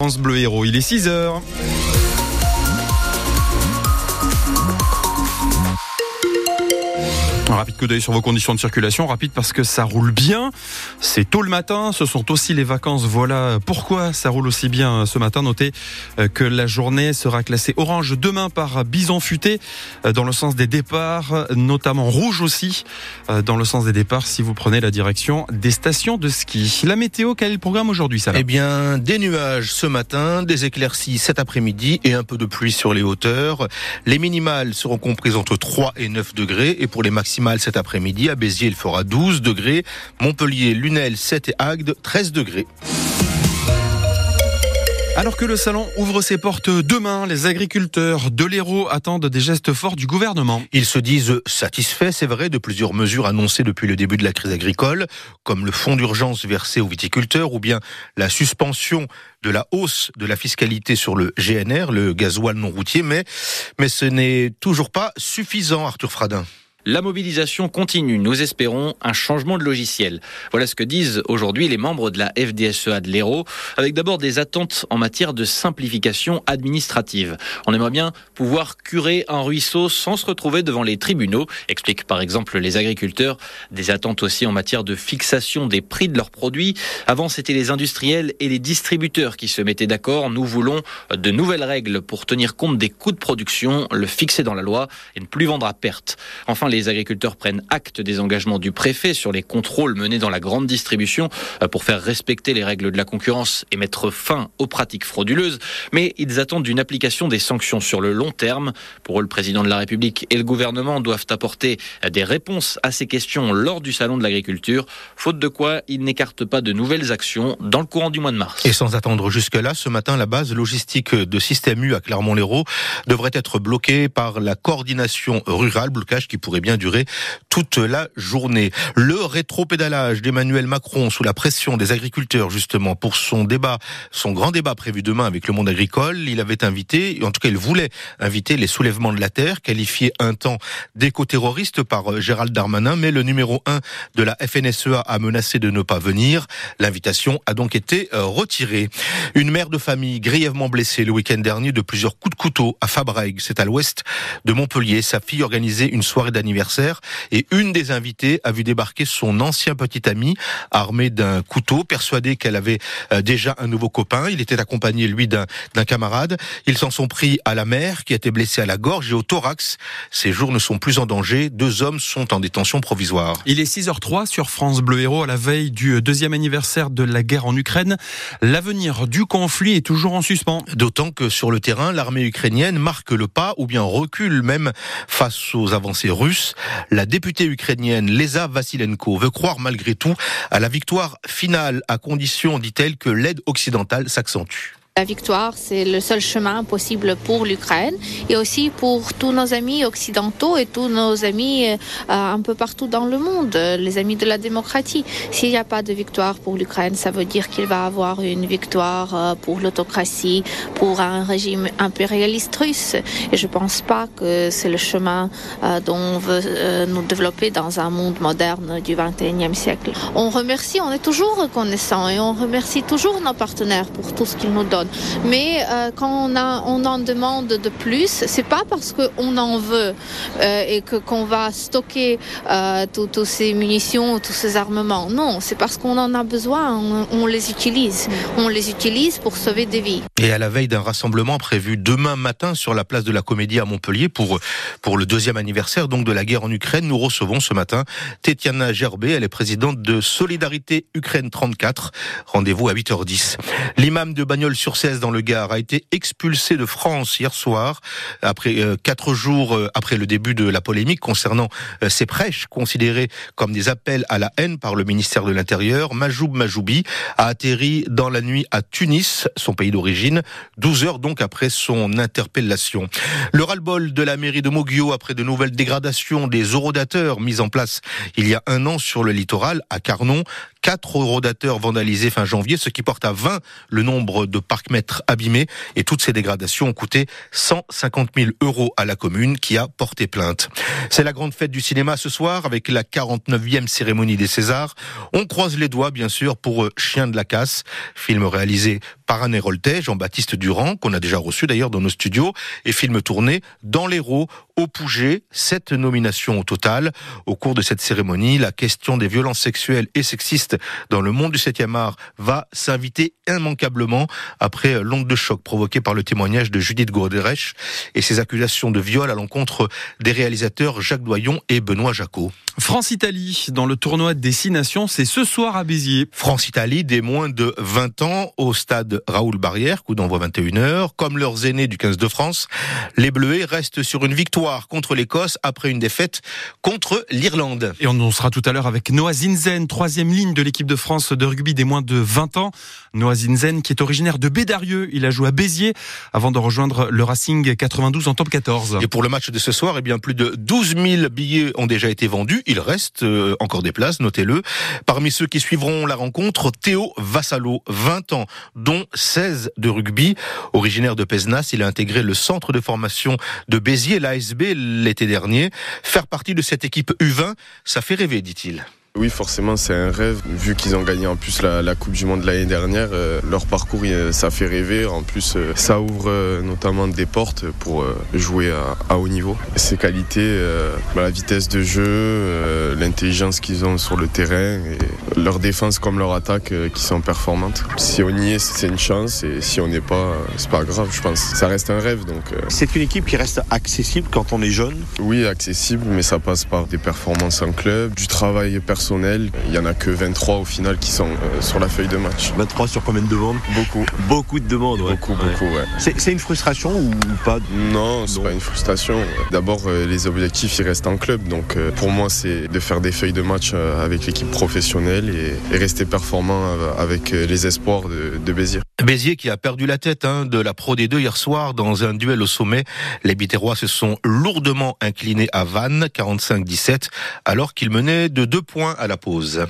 France Bleu Héros, il est 6 Un rapide coup d'œil sur vos conditions de circulation, rapide parce que ça roule bien. C'est tôt le matin, ce sont aussi les vacances. Voilà pourquoi ça roule aussi bien ce matin. Notez euh, que la journée sera classée orange demain par bison futé euh, dans le sens des départs, notamment rouge aussi euh, dans le sens des départs si vous prenez la direction des stations de ski. La météo, quel est le programme aujourd'hui ça Eh bien, des nuages ce matin, des éclaircies cet après-midi et un peu de pluie sur les hauteurs. Les minimales seront comprises entre 3 et 9 degrés et pour les maximales cet après-midi. À Béziers, il fera 12 degrés. Montpellier, Lunel, 7 et Agde, 13 degrés. Alors que le salon ouvre ses portes demain, les agriculteurs de l'Hérault attendent des gestes forts du gouvernement. Ils se disent satisfaits, c'est vrai, de plusieurs mesures annoncées depuis le début de la crise agricole, comme le fonds d'urgence versé aux viticulteurs ou bien la suspension de la hausse de la fiscalité sur le GNR, le gasoil non routier, mais, mais ce n'est toujours pas suffisant, Arthur Fradin. La mobilisation continue. Nous espérons un changement de logiciel. Voilà ce que disent aujourd'hui les membres de la FDSEA de l'Hérault, avec d'abord des attentes en matière de simplification administrative. On aimerait bien pouvoir curer un ruisseau sans se retrouver devant les tribunaux, expliquent par exemple les agriculteurs. Des attentes aussi en matière de fixation des prix de leurs produits. Avant, c'était les industriels et les distributeurs qui se mettaient d'accord. Nous voulons de nouvelles règles pour tenir compte des coûts de production, le fixer dans la loi et ne plus vendre à perte. Enfin, les agriculteurs prennent acte des engagements du préfet sur les contrôles menés dans la grande distribution euh, pour faire respecter les règles de la concurrence et mettre fin aux pratiques frauduleuses. Mais ils attendent une application des sanctions sur le long terme. Pour eux, le président de la République et le gouvernement doivent apporter des réponses à ces questions lors du salon de l'agriculture, faute de quoi ils n'écartent pas de nouvelles actions dans le courant du mois de mars. Et sans attendre jusque-là, ce matin, la base logistique de Système U à Clermont-Lérault devrait être bloquée par la coordination rurale, blocage qui pourrait bien durer toute la journée. Le rétropédalage d'Emmanuel Macron sous la pression des agriculteurs justement pour son débat, son grand débat prévu demain avec le monde agricole, il avait invité, en tout cas il voulait inviter les soulèvements de la terre, qualifiés un temps d'éco-terroristes par euh, Gérald Darmanin, mais le numéro 1 de la FNSEA a menacé de ne pas venir. L'invitation a donc été euh, retirée. Une mère de famille grièvement blessée le week-end dernier de plusieurs coups de couteau à Fabrègues, c'est à l'ouest de Montpellier. Sa fille organisait une soirée d'anniversaire anniversaire et une des invitées a vu débarquer son ancien petit ami armé d'un couteau, persuadé qu'elle avait euh, déjà un nouveau copain. Il était accompagné, lui, d'un camarade. Ils s'en sont pris à la mère qui a été blessée à la gorge et au thorax. Ses jours ne sont plus en danger. Deux hommes sont en détention provisoire. Il est 6h03 sur France Bleu Héros à la veille du deuxième anniversaire de la guerre en Ukraine. L'avenir du conflit est toujours en suspens. D'autant que sur le terrain, l'armée ukrainienne marque le pas ou bien recule même face aux avancées russes. La députée ukrainienne Leza Vassilenko veut croire malgré tout à la victoire finale à condition, dit-elle, que l'aide occidentale s'accentue. La victoire, c'est le seul chemin possible pour l'Ukraine et aussi pour tous nos amis occidentaux et tous nos amis euh, un peu partout dans le monde, les amis de la démocratie. S'il n'y a pas de victoire pour l'Ukraine, ça veut dire qu'il va avoir une victoire euh, pour l'autocratie, pour un régime impérialiste russe. Et je ne pense pas que c'est le chemin euh, dont on veut nous développer dans un monde moderne du 21e siècle. On remercie, on est toujours reconnaissant et on remercie toujours nos partenaires pour tout ce qu'ils nous donnent. Mais euh, quand on, a, on en demande de plus, c'est pas parce qu'on en veut euh, et que qu'on va stocker euh, toutes ces munitions, tous ces armements. Non, c'est parce qu'on en a besoin. On, on, les utilise. On les utilise pour sauver des vies. Et à la veille d'un rassemblement prévu demain matin sur la place de la Comédie à Montpellier pour pour le deuxième anniversaire donc de la guerre en Ukraine, nous recevons ce matin Tetiana Gerbet. Elle est présidente de Solidarité Ukraine 34. Rendez-vous à 8h10. L'imam de Bagnols sur dans le Gard a été expulsé de France hier soir après euh, quatre jours euh, après le début de la polémique concernant euh, ces prêches considérés comme des appels à la haine par le ministère de l'Intérieur. Majoub Majoubi a atterri dans la nuit à Tunis, son pays d'origine, 12 heures donc après son interpellation. Le ras-le-bol de la mairie de Moguio après de nouvelles dégradations des orodateurs mises en place il y a un an sur le littoral à Carnon. Quatre orodateurs vandalisés fin janvier, ce qui porte à 20 le nombre de parcs mètres abîmés et toutes ces dégradations ont coûté 150 000 euros à la commune qui a porté plainte. C'est la grande fête du cinéma ce soir avec la 49e cérémonie des Césars. On croise les doigts bien sûr pour Chien de la casse, film réalisé par Roltet, Jean-Baptiste Durand, qu'on a déjà reçu d'ailleurs dans nos studios, et film tourné dans l'Hérault, au Pouget, sept nominations au total. Au cours de cette cérémonie, la question des violences sexuelles et sexistes dans le monde du 7e art va s'inviter immanquablement après l'onde de choc provoquée par le témoignage de Judith Gourderech et ses accusations de viol à l'encontre des réalisateurs Jacques Doyon et Benoît Jacot. France-Italie, dans le tournoi de Destination, c'est ce soir à Béziers. France-Italie, des moins de 20 ans, au stade Raoul Barrière, coup d'envoi 21h. Comme leurs aînés du 15 de France, les Bleuets restent sur une victoire contre l'Écosse après une défaite contre l'Irlande. Et on sera tout à l'heure avec Noah Zinzen, troisième ligne de l'équipe de France de rugby des moins de 20 ans. Noah Zinzen, qui est originaire de Bédarieux, il a joué à Béziers avant de rejoindre le Racing 92 en top 14. Et pour le match de ce soir, eh bien, plus de 12 000 billets ont déjà été vendus. Il reste euh, encore des places, notez-le. Parmi ceux qui suivront la rencontre, Théo Vassalo, 20 ans, dont 16 de rugby. Originaire de Pesnas, il a intégré le centre de formation de Béziers, l'ASB, l'été dernier. Faire partie de cette équipe U20, ça fait rêver, dit-il. Oui, forcément, c'est un rêve. Vu qu'ils ont gagné en plus la, Coupe du Monde l'année dernière, euh, leur parcours, ça fait rêver. En plus, euh, ça ouvre euh, notamment des portes pour jouer à, haut niveau. Ces qualités, bah, la vitesse de jeu, l'intelligence qu'ils ont sur le terrain, et leur défense comme leur attaque qui sont performantes. Si on y est, c'est une chance, et si on n'est pas, c'est pas grave, je pense. Ça reste un rêve. donc. C'est une équipe qui reste accessible quand on est jeune? Oui, accessible, mais ça passe par des performances en club, du travail personnel il y en a que 23 au final qui sont euh, sur la feuille de match. 23 sur combien de demandes? Beaucoup. Beaucoup de demandes, Beaucoup, beaucoup, ouais. C'est une frustration ou pas? Non, c'est pas une frustration. D'abord, euh, les objectifs, ils restent en club. Donc, euh, pour moi, c'est de faire des feuilles de match avec l'équipe professionnelle et, rester performant avec les espoirs de, de Béziers. Béziers qui a perdu la tête hein, de la Pro D2 hier soir dans un duel au sommet. Les Biterrois se sont lourdement inclinés à Vannes, 45-17, alors qu'ils menaient de deux points à la pause.